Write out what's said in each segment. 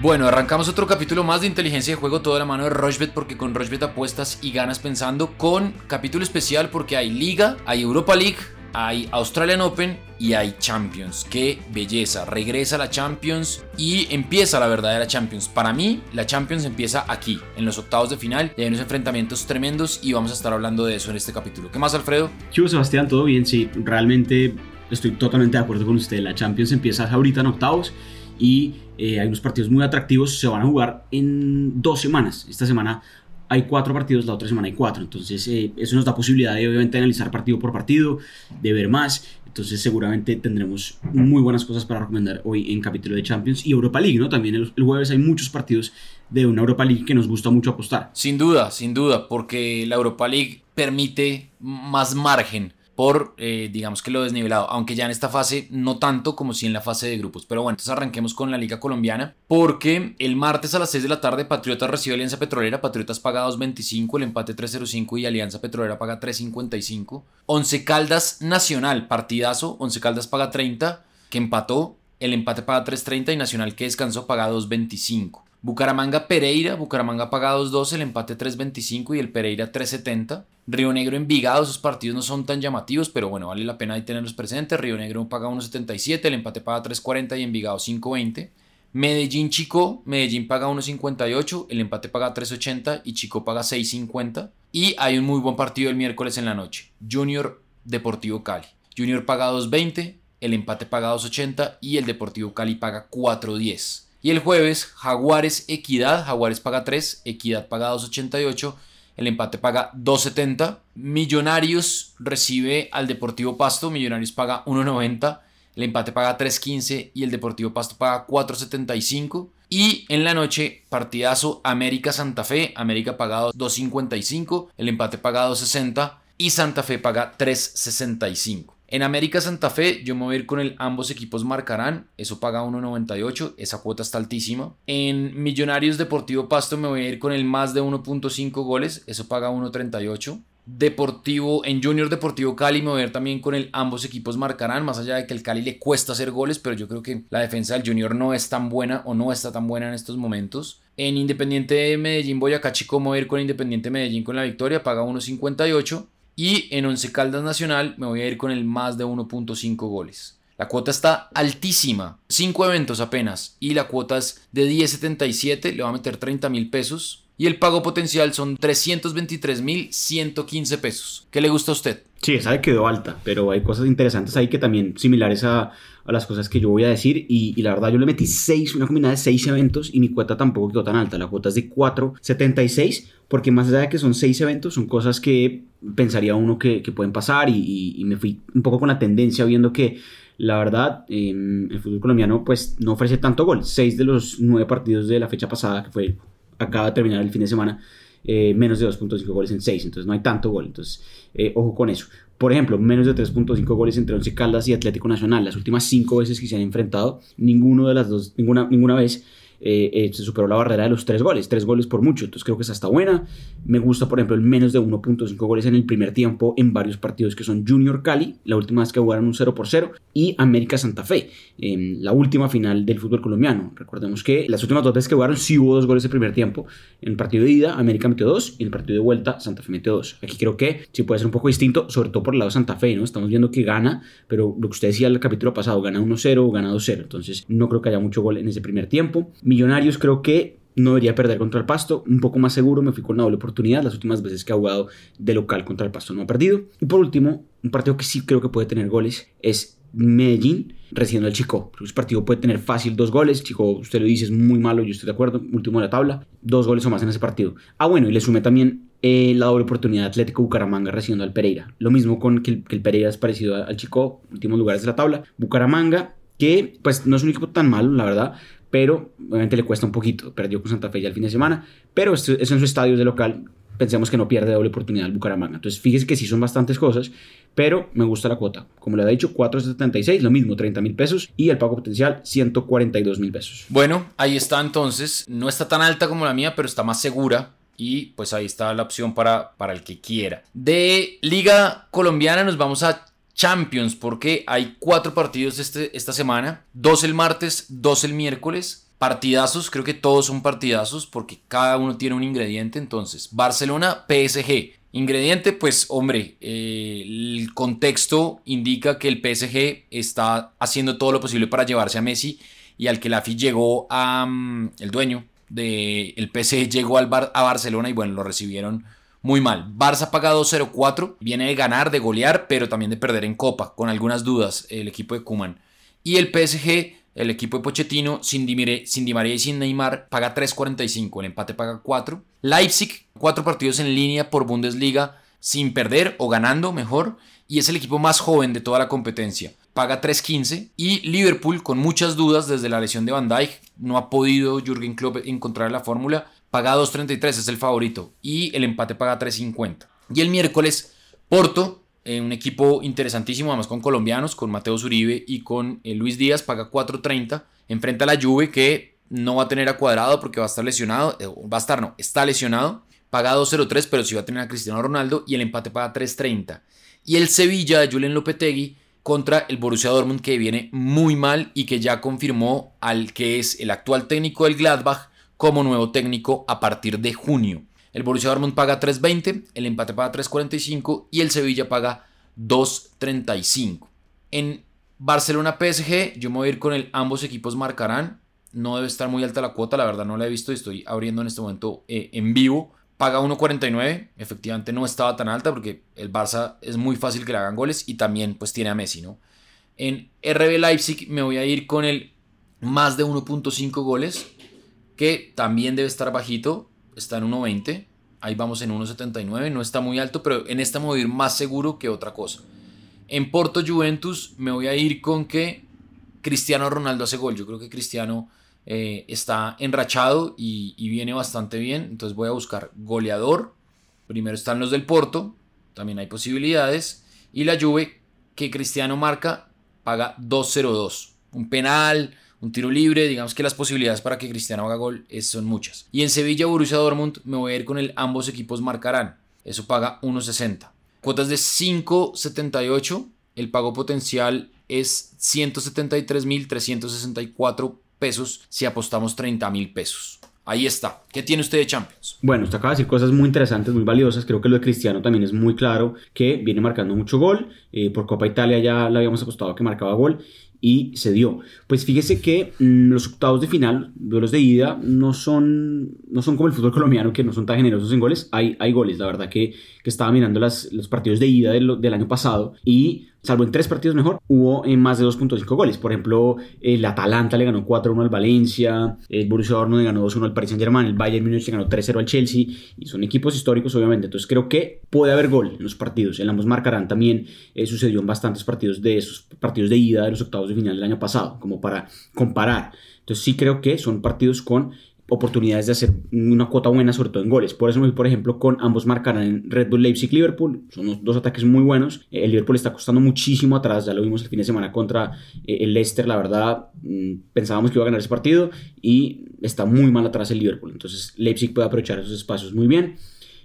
Bueno, arrancamos otro capítulo más de inteligencia de juego, toda la mano de Rochbet, porque con Rochbet apuestas y ganas pensando, con capítulo especial porque hay Liga, hay Europa League, hay Australian Open y hay Champions. Qué belleza. Regresa la Champions y empieza la verdadera Champions. Para mí, la Champions empieza aquí, en los octavos de final. Y hay unos enfrentamientos tremendos y vamos a estar hablando de eso en este capítulo. ¿Qué más, Alfredo? Chivo Sebastián, todo bien. Sí, realmente estoy totalmente de acuerdo con usted. La Champions empieza ahorita en octavos y eh, hay unos partidos muy atractivos. Se van a jugar en dos semanas. Esta semana hay cuatro partidos, la otra semana hay cuatro. Entonces, eh, eso nos da posibilidad de obviamente analizar partido por partido, de ver más. Entonces, seguramente tendremos muy buenas cosas para recomendar hoy en capítulo de Champions y Europa League, ¿no? También el, el jueves hay muchos partidos de una Europa League que nos gusta mucho apostar. Sin duda, sin duda, porque la Europa League permite más margen por, eh, digamos que lo desnivelado, aunque ya en esta fase no tanto como si en la fase de grupos. Pero bueno, entonces arranquemos con la Liga Colombiana, porque el martes a las 6 de la tarde Patriotas recibe Alianza Petrolera, Patriotas paga 2.25, el empate 3.05 y Alianza Petrolera paga 3.55. Once Caldas Nacional, partidazo, Once Caldas paga 30, que empató, el empate paga 3.30 y Nacional que descansó paga 2.25. Bucaramanga Pereira, Bucaramanga paga 2.12, el empate 3.25 y el Pereira 3.70. Río Negro Envigado, esos partidos no son tan llamativos, pero bueno, vale la pena ahí tenerlos presentes. Río Negro paga 1.77, el empate paga 3.40 y Envigado 5.20. Medellín Chico, Medellín paga 1.58, el empate paga 3.80 y Chico paga 6.50. Y hay un muy buen partido el miércoles en la noche, Junior Deportivo Cali. Junior paga 2.20, el empate paga 2.80 y el Deportivo Cali paga 4.10. Y el jueves, Jaguares Equidad, Jaguares paga 3, Equidad paga 2.88, el empate paga 2.70. Millonarios recibe al Deportivo Pasto, Millonarios paga 1.90, el empate paga 3.15 y el Deportivo Pasto paga 4.75. Y en la noche, partidazo América Santa Fe, América paga 2.55, el empate paga 2.60 y Santa Fe paga 3.65. En América Santa Fe yo me voy a ir con el ambos equipos marcarán, eso paga 1.98, esa cuota está altísima. En Millonarios Deportivo Pasto me voy a ir con el más de 1.5 goles, eso paga 1.38. Deportivo, en Junior Deportivo Cali me voy a ir también con el ambos equipos marcarán, más allá de que el Cali le cuesta hacer goles, pero yo creo que la defensa del Junior no es tan buena o no está tan buena en estos momentos. En Independiente de Medellín Boyacá Chico me voy a ir con Independiente Medellín con la victoria, paga 1.58. Y en Once Caldas Nacional me voy a ir con el más de 1.5 goles. La cuota está altísima, 5 eventos apenas, y la cuota es de 10.77, le va a meter 30 mil pesos. Y el pago potencial son 323 mil 115 pesos. ¿Qué le gusta a usted? Sí, esa le quedó alta, pero hay cosas interesantes ahí que también similares a, las cosas que yo voy a decir. Y, la verdad, yo le metí 6, una combinada de 6 eventos y mi cuota tampoco quedó tan alta. La cuota es de 4.76, porque más allá de que son 6 eventos, son cosas que pensaría uno que, pueden pasar. Y, me fui un poco con la tendencia viendo que. La verdad, eh, el fútbol colombiano pues no ofrece tanto gol. 6 de los 9 partidos de la fecha pasada, que fue acaba de terminar el fin de semana, eh, menos de 2.5 goles en 6, entonces no hay tanto gol, entonces eh, ojo con eso. Por ejemplo, menos de 3.5 goles entre Once Caldas y Atlético Nacional. Las últimas 5 veces que se han enfrentado, ninguno de las dos, ninguna, ninguna vez eh, eh, se superó la barrera de los 3 goles, 3 goles por mucho, entonces creo que esa está buena. Me gusta, por ejemplo, el menos de 1.5 goles en el primer tiempo en varios partidos que son Junior Cali, la última vez que jugaron un 0 por 0, y América Santa Fe, en la última final del fútbol colombiano. Recordemos que las últimas dos veces que jugaron sí hubo dos goles el primer tiempo. En el partido de ida, América metió 2 y en el partido de vuelta, Santa Fe metió 2. Aquí creo que sí puede ser un poco distinto, sobre todo por el lado de Santa Fe, ¿no? Estamos viendo que gana, pero lo que usted decía el capítulo pasado, gana 1-0 o gana 2-0, entonces no creo que haya mucho gol en ese primer tiempo. Millonarios creo que no debería perder contra el Pasto, un poco más seguro, me fui con una doble oportunidad, las últimas veces que ha jugado de local contra el Pasto no ha perdido. Y por último, un partido que sí creo que puede tener goles es Medellín recibiendo al Chico. Ese partido puede tener fácil dos goles. Chico, usted lo dice, es muy malo, yo estoy de acuerdo. Último de la tabla, dos goles o más en ese partido. Ah, bueno, y le sumé también eh, la doble oportunidad Atlético Bucaramanga recibiendo al Pereira. Lo mismo con que el, que el Pereira es parecido al Chico, últimos lugares de la tabla. Bucaramanga, que pues no es un equipo tan malo, la verdad, pero obviamente le cuesta un poquito. Perdió con Santa Fe ya el fin de semana, pero es en su estadio de local. Pensemos que no pierde doble oportunidad el Bucaramanga. Entonces, fíjese que sí son bastantes cosas, pero me gusta la cuota. Como le he dicho, 4.76, lo mismo, 30 mil pesos y el pago potencial 142 mil pesos. Bueno, ahí está entonces. No está tan alta como la mía, pero está más segura. Y pues ahí está la opción para, para el que quiera. De Liga Colombiana nos vamos a Champions, porque hay cuatro partidos este, esta semana, dos el martes, dos el miércoles. partidazos, creo que todos son partidazos porque cada uno tiene un ingrediente. Entonces, Barcelona, PSG. Ingrediente, pues hombre, eh, el contexto indica que el PSG está haciendo todo lo posible para llevarse a Messi y al que la FI llegó a... Mm, el dueño del el PSG llegó al Bar, a Barcelona y bueno, lo recibieron muy mal. Barça paga 2-0-4, viene de ganar, de golear, pero también de perder en Copa, con algunas dudas el equipo de Kuman. Y el PSG, el equipo de Pochettino, sin Di, sin Di María y sin Neymar, paga 3.45, el empate paga 4. Leipzig, cuatro partidos en línea por Bundesliga, sin perder o ganando mejor, y es el equipo más joven de toda la competencia. Paga 3.15 y Liverpool con muchas dudas desde la lesión de Van Dijk, no ha podido Jürgen Klopp encontrar la fórmula, paga 2.33, es el favorito, y el empate paga 3.50. Y el miércoles, Porto, eh, un equipo interesantísimo, además con colombianos, con Mateo Zuribe y con eh, Luis Díaz, paga 4.30. Enfrenta a la Juve que no va a tener a cuadrado porque va a estar lesionado, eh, va a estar, no, está lesionado. Paga 2.03, pero sí va a tener a Cristiano Ronaldo y el empate paga 3.30. Y el Sevilla de Julen Lopetegui contra el Borussia Dortmund que viene muy mal y que ya confirmó al que es el actual técnico del Gladbach como nuevo técnico a partir de junio. El Borussia Dortmund paga 3.20, el empate paga 3.45 y el Sevilla paga 2.35. En Barcelona PSG yo me voy a ir con el ambos equipos marcarán. No debe estar muy alta la cuota, la verdad no la he visto y estoy abriendo en este momento eh, en vivo. Paga 1.49, efectivamente no estaba tan alta porque el Barça es muy fácil que le hagan goles y también pues tiene a Messi, ¿no? En RB Leipzig me voy a ir con el más de 1.5 goles, que también debe estar bajito, está en 1.20, ahí vamos en 1.79, no está muy alto, pero en esta me ir más seguro que otra cosa. En Porto Juventus me voy a ir con que Cristiano Ronaldo hace gol, yo creo que Cristiano eh, está enrachado y, y viene bastante bien, entonces voy a buscar goleador, primero están los del Porto, también hay posibilidades, y la Juve que Cristiano marca paga 2.02, un penal, un tiro libre, digamos que las posibilidades para que Cristiano haga gol son muchas. Y en Sevilla, Borussia Dortmund, me voy a ir con el ambos equipos marcarán. Eso paga 1.60. Cuotas de 5.78. El pago potencial es 173.364 pesos si apostamos 30.000 pesos. Ahí está. ¿Qué tiene usted de Champions? Bueno, usted acaba de decir cosas muy interesantes, muy valiosas. Creo que lo de Cristiano también es muy claro que viene marcando mucho gol. Eh, por Copa Italia ya le habíamos apostado que marcaba gol y se dio. Pues fíjese que mm, los octavos de final, duelos de ida, no son, no son como el fútbol colombiano, que no son tan generosos en goles. Hay, hay goles, la verdad que, que estaba mirando las, los partidos de ida del, del año pasado y salvo en tres partidos mejor, hubo en más de 2.5 goles. Por ejemplo, el Atalanta le ganó 4-1 al Valencia, el Borussia Dortmund le ganó 2-1 al Paris Saint-Germain, el Bayern Munich le ganó 3-0 al Chelsea, y son equipos históricos obviamente. Entonces creo que puede haber gol en los partidos. En ambos marcarán también eh, sucedió en bastantes partidos de esos partidos de ida de los octavos de final del año pasado, como para comparar. Entonces sí creo que son partidos con oportunidades de hacer una cuota buena, sobre todo en goles. Por eso, por ejemplo, con ambos marcarán en Red Bull Leipzig-Liverpool. Son dos ataques muy buenos. Eh, el Liverpool está costando muchísimo atrás. Ya lo vimos el fin de semana contra eh, el Leicester. La verdad, mm, pensábamos que iba a ganar ese partido y está muy mal atrás el Liverpool. Entonces, Leipzig puede aprovechar esos espacios muy bien.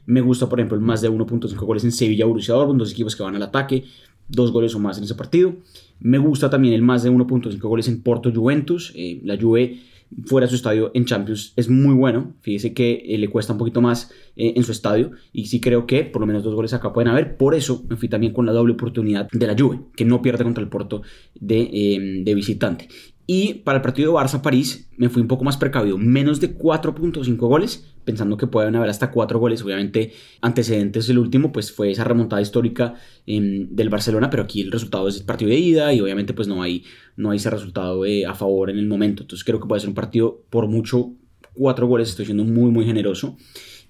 Me gusta, por ejemplo, el más de 1.5 goles en Sevilla-Borussia Dortmund, dos equipos que van al ataque, dos goles o más en ese partido. Me gusta también el más de 1.5 goles en Porto-Juventus. Eh, la Juve fuera de su estadio en Champions es muy bueno. Fíjese que eh, le cuesta un poquito más eh, en su estadio y sí creo que por lo menos dos goles acá pueden haber. Por eso me fui también con la doble oportunidad de la Juve, que no pierde contra el Porto de, em, de visitante. Y para el partido de Barça-París me fui un poco más precavido, menos de 4.5 goles, pensando que pueden haber hasta 4 goles. Obviamente, antecedentes el último, pues fue esa remontada histórica em, del Barcelona, pero aquí el resultado es el partido de ida y obviamente pues no hay, no hay ese resultado eh, a favor en el momento. Entonces creo que puede ser un partido por mucho 4 goles, estoy siendo muy muy generoso.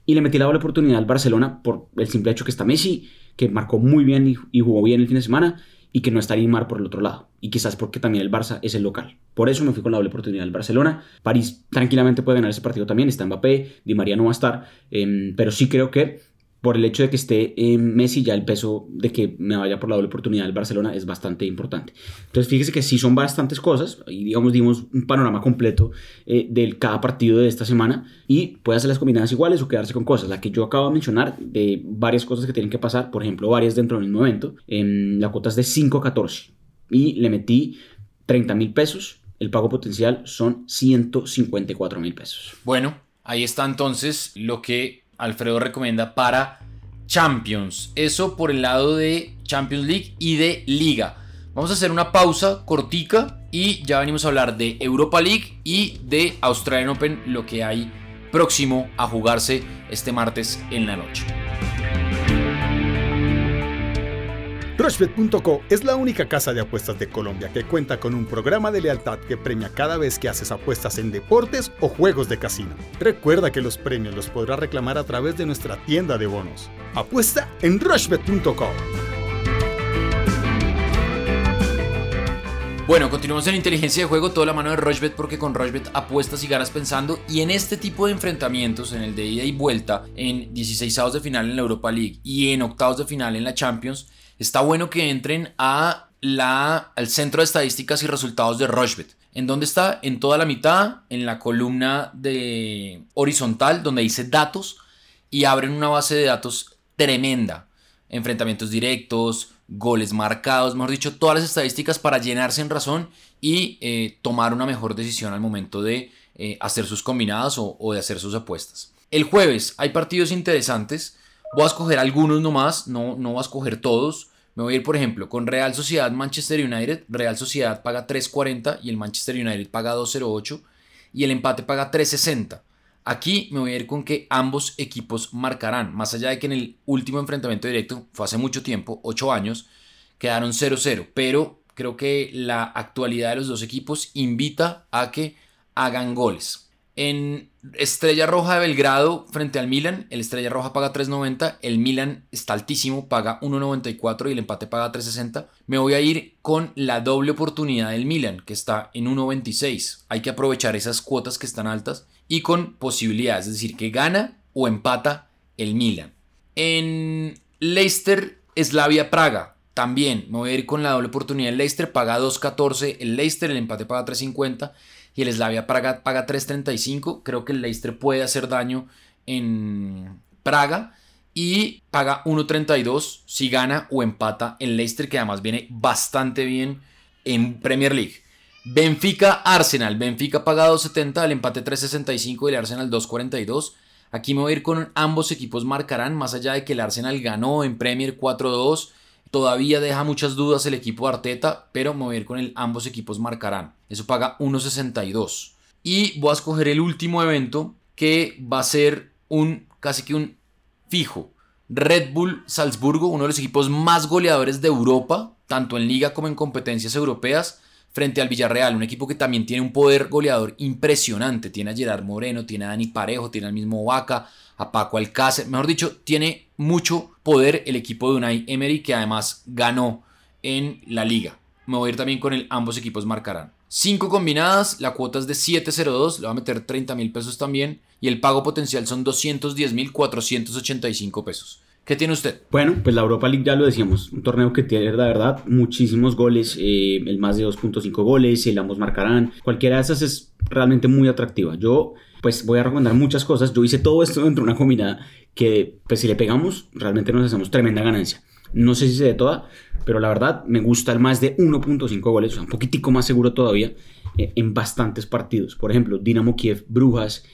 Y le metí la doble oportunidad al Barcelona por el simple hecho que está Messi, que marcó muy bien y jugó bien el fin de semana y que no está Neymar por el otro lado. Y quizás porque también el Barça es el local. Por eso me fui con la doble oportunidad del Barcelona. París tranquilamente puede ganar ese partido también. Está Mbappé, Di María no va a estar. Em, pero sí creo que por el hecho de que esté Messi, ya el peso de que me vaya por la doble oportunidad del Barcelona es bastante importante. Entonces, fíjese que sí son bastantes cosas y, digamos, dimos un panorama completo eh, de cada partido de esta semana y puede hacer las combinadas iguales o quedarse con cosas. La que yo acabo de mencionar, de varias cosas que tienen que pasar, por ejemplo, varias dentro del mismo evento, en la cuota es de 5 a 14 y le metí 30 mil pesos el pago potencial son 154 mil pesos. Bueno, ahí está entonces lo que Alfredo recomienda para Champions. Eso por el lado de Champions League y de Liga. Vamos a hacer una pausa cortica y ya venimos a hablar de Europa League y de Australian Open, lo que hay próximo a jugarse este martes en la noche. Rushbet.co es la única casa de apuestas de Colombia que cuenta con un programa de lealtad que premia cada vez que haces apuestas en deportes o juegos de casino. Recuerda que los premios los podrás reclamar a través de nuestra tienda de bonos. Apuesta en Rushbet.co. Bueno, continuamos en inteligencia de juego, toda la mano de Rochbet porque con Rochbet apuestas y ganas pensando y en este tipo de enfrentamientos, en el de ida y vuelta, en 16 avos de final en la Europa League y en octavos de final en la Champions, está bueno que entren a la, al centro de estadísticas y resultados de Rochbet. ¿En dónde está? En toda la mitad, en la columna de horizontal donde dice datos y abren una base de datos tremenda. Enfrentamientos directos, goles marcados, mejor dicho, todas las estadísticas para llenarse en razón y eh, tomar una mejor decisión al momento de eh, hacer sus combinadas o, o, de hacer sus apuestas. El jueves hay partidos interesantes. Voy a escoger algunos nomás, no, no voy a escoger todos. Me voy a ir, por ejemplo, con Real Sociedad Manchester United. Real Sociedad paga 3.40 y el Manchester United paga 2.08 y el empate paga 3.60. Aquí me voy a ir con que ambos equipos marcarán, más allá de que en el último enfrentamiento directo, fue hace mucho tiempo, 8 años, quedaron 0-0, pero creo que la actualidad de los dos equipos invita a que hagan goles. En Estrella Roja de Belgrado frente al Milan, el Estrella Roja paga 3.90, el Milan está altísimo, paga 1.94 y el empate paga 3.60. Me voy a ir con la doble oportunidad del Milan, que está en 1.96. Hay que aprovechar esas cuotas que están altas y con posibilidades, es decir, que gana o empata el Milan. En Leicester, Slavia Praga, también me voy a ir con la doble oportunidad del Leicester, paga 2.14 el Leicester, el empate paga 3.50 y el Slavia Praga paga 3.35. Creo que el Leicester puede hacer daño en Praga y paga 1.32 si gana o empata el Leicester, que además viene bastante bien en Premier League. Benfica Arsenal. Benfica paga 2.70, el empate 3.65 y el Arsenal 2.42. Aquí me voy a ir con ambos equipos marcarán, más allá de que el Arsenal ganó en Premier 4-2. Todavía deja muchas dudas el equipo de Arteta, pero me voy a ir con el ambos equipos marcarán. Eso paga 1.62. Y voy a escoger el último evento que va a ser un casi que un fijo. Red Bull Salzburgo, uno de los equipos más goleadores de Europa, tanto en liga como en competencias europeas, frente al Villarreal, un equipo que también tiene un poder goleador impresionante. Tiene a Gerard Moreno, tiene a Dani Parejo, tiene al mismo Vaca, a Paco Alcácer. Mejor dicho, tiene mucho poder el equipo de Unai Emery, que además ganó en la liga. Me voy a ir también con el ambos equipos marcarán. 5 combinadas, la cuota es de 7.02, le voy a meter 30 mil pesos también y el pago potencial son 210 mil 485 pesos. ¿Qué tiene usted? Bueno, pues la Europa League ya lo decíamos, un torneo que tiene la verdad muchísimos goles, eh, el más de 2.5 goles, el ambos marcarán, cualquiera de esas es realmente muy atractiva. Yo pues voy a recomendar muchas cosas, yo hice todo esto dentro de una combinada que pues si le pegamos realmente nos hacemos tremenda ganancia. No sé si se de toda, pero la verdad me gusta el más de 1.5 goles, o sea, un poquitico más seguro todavía eh, en bastantes partidos. Por ejemplo, Dinamo Kiev, Brujas,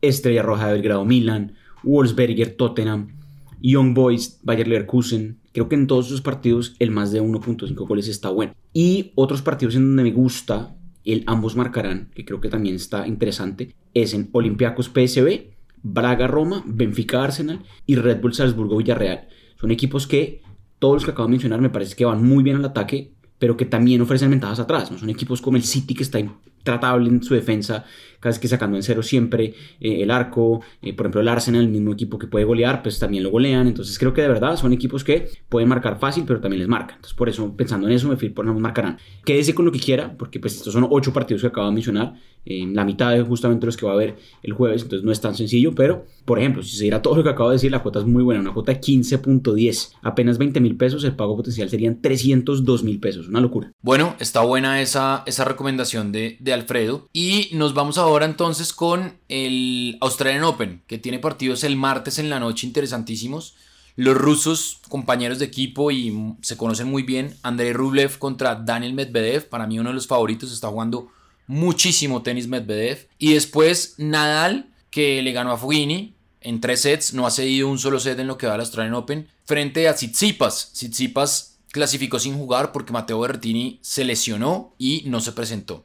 Estrella Roja de Belgrado, Milan, Wolfsberger, Tottenham, Young Boys, Bayer Leverkusen. Creo que en todos esos partidos el más de 1.5 goles está bueno. Y otros partidos en donde me gusta el ambos marcarán, que creo que también está interesante, es en Olympiacos PSB, Braga Roma, Benfica Arsenal y Red Bull Salzburgo Villarreal. Son equipos que todos los que acabo de mencionar me parece que van muy bien al ataque, pero que también ofrecen ventajas atrás. ¿no? Son equipos como el City que está intratable en su defensa, casi que sacando en cero siempre eh, el arco. Eh, por ejemplo, el Arsenal, el mismo equipo que puede golear, pues también lo golean. Entonces creo que de verdad son equipos que pueden marcar fácil, pero también les marcan. Entonces por eso, pensando en eso, me fui por no marcarán. Quédese con lo que quiera, porque pues estos son ocho partidos que acabo de mencionar. en la mitad de justamente los que va a haber el jueves, entonces no es tan sencillo, pero por ejemplo, si se diera todo lo que acabo de decir, la cuota es muy buena, una cuota de 15.10, apenas 20 mil pesos, el pago potencial serían 302 mil pesos, una locura. Bueno, está buena esa, esa recomendación de Alfredo y nos vamos ahora entonces con el Australian Open, que tiene partidos el martes en la noche interesantísimos. Los rusos, compañeros de equipo y se conocen muy bien. Andrei Rublev contra Daniel Medvedev, para mí uno de los favoritos, está jugando muchísimo tenis Medvedev. Y después Nadal, que le ganó a Fognini en tres sets, no ha cedido un solo set en lo que va al Australian Open, frente a Tsitsipas. Tsitsipas clasificó sin jugar porque Mateo Berrettini se lesionó y no se presentó.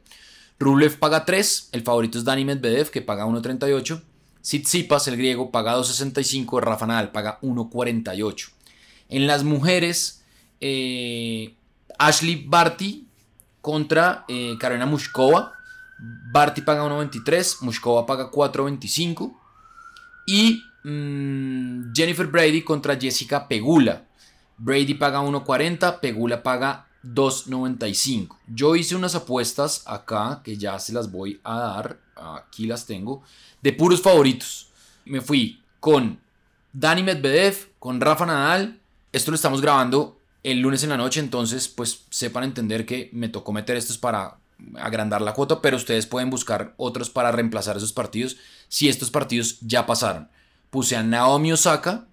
Rublev paga 3, el favorito es Dani Medvedev que paga 1.38. Tsitsipas, el griego, paga 2.65, Rafa Nadal paga 1.48. En las mujeres, eh, Ashley Barty contra eh, Karolina Mushkova. Barty paga 1.23, Mushkova paga 4.25. Y mm, Jennifer Brady contra Jessica Pegula. Brady paga 1.40, Pegula paga 2.95. Yo hice unas apuestas acá que ya se las voy a dar. Aquí las tengo. De puros favoritos. Me fui con Dani Medvedev, con Rafa Nadal. Esto lo estamos grabando el lunes en la noche, entonces pues sepan entender que me tocó meter estos para agrandar la cuota, pero ustedes pueden buscar otros para reemplazar esos partidos si estos partidos ya pasaron. Puse a Naomi Osaka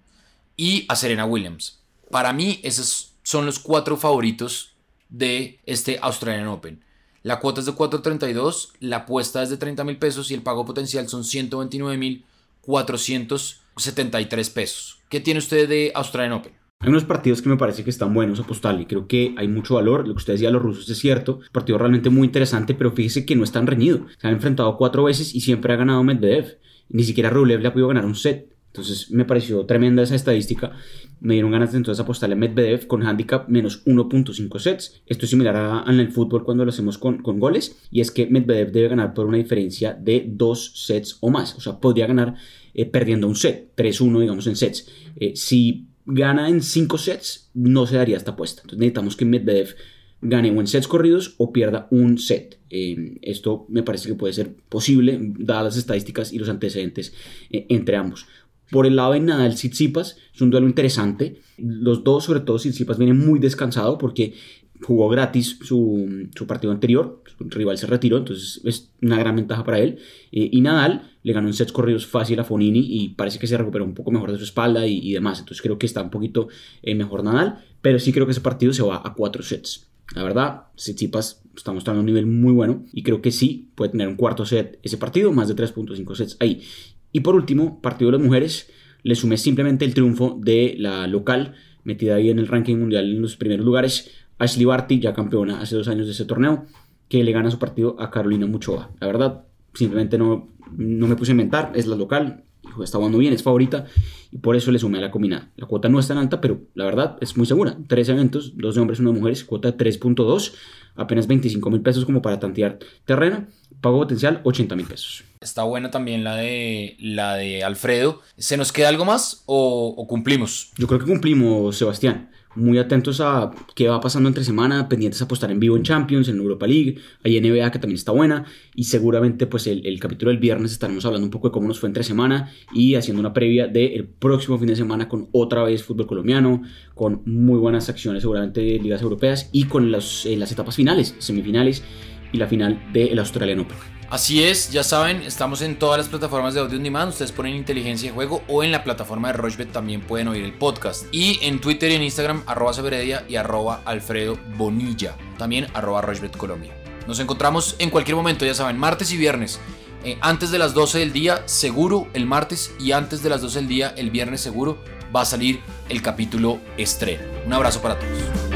y a Serena Williams. Para mí esos son los cuatro favoritos de este Australian Open. La cuota es de 4.32, la apuesta es de 30 mil pesos y el pago potencial son 129 mil 473 pesos. ¿Qué tiene usted de Australian Open? Hay unos partidos que me parece que están buenos apostarle. Creo que hay mucho valor. Lo que usted decía los rusos es cierto. Partido realmente muy interesante, pero fíjese que no es tan reñido. Se han enfrentado cuatro veces y siempre ha ganado Medvedev. Ni siquiera Rublev le ha podido ganar un set. Entonces me pareció tremenda esa estadística. Me dieron ganas de entonces apostarle a Medvedev con handicap menos 1.5 sets. Esto es similar a, en el fútbol cuando lo hacemos con, con, goles. Y es que Medvedev debe ganar por una diferencia de dos sets o más. O sea, podría ganar eh, perdiendo un set. 3-1 digamos en sets. Eh, si gana en 5 sets, no se daría esta apuesta. Entonces necesitamos que Medvedev gane o en sets corridos o pierda un set. Eh, esto me parece que puede ser posible, dadas las estadísticas y los antecedentes entre ambos. Por el lado de Nadal Tsitsipas, es un duelo interesante. Los dos, sobre todo Tsitsipas, viene muy descansado porque jugó gratis su, partido anterior, su rival se retiró, entonces es una gran ventaja para él. Eh, y Nadal le ganó en sets corridos fácil a Fonini y parece que se recuperó un poco mejor de su espalda y, demás, entonces creo que está un poquito eh, mejor Nadal, pero sí creo que ese partido se va a cuatro sets. La verdad, Tsitsipas está mostrando un nivel muy bueno y creo que sí puede tener un cuarto set ese partido, más de 3.5 sets ahí. Y por último, partido de las mujeres, le sumé simplemente el triunfo de la local, metida ahí en el ranking mundial en los primeros lugares, Ashley Barty, ya campeona hace dos años de ese torneo, que le gana su partido a Carolina Muchova. La verdad, simplemente no, no me puse a inventar, es la local, está jugando bien, es favorita y por eso le sumé a la combinada. La cuota no es tan alta, pero la verdad es muy segura. Tres eventos, dos de hombres, una de mujeres, cuota 3.2, apenas 25 mil pesos como para tantear terreno, pago potencial 80 mil pesos. Está buena también la de, la de Alfredo. ¿Se nos queda algo más o, o cumplimos? Yo creo que cumplimos, Sebastián muy atentos a qué va pasando entre semana, pendientes a apostar en vivo en Champions, en Europa League, hay NBA que también está buena y seguramente pues el, el, capítulo del viernes estaremos hablando un poco de cómo nos fue entre semana y haciendo una previa del próximo fin de semana con otra vez fútbol colombiano, con muy buenas acciones seguramente de ligas europeas y con las, eh, las etapas finales, semifinales y la final del Australian Open. Así es, ya saben, estamos en todas las plataformas de audio on demand. Ustedes ponen inteligencia de juego o en la plataforma de Rochbet también pueden oír el podcast. Y en Twitter y en Instagram, arroba Severedia y arroba Alfredo Bonilla. También arroba Rochbet Colombia. Nos encontramos en cualquier momento, ya saben, martes y viernes. Eh, antes de las 12 del día, seguro el martes. Y antes de las 12 del día, el viernes seguro, va a salir el capítulo estreno. Un abrazo para todos.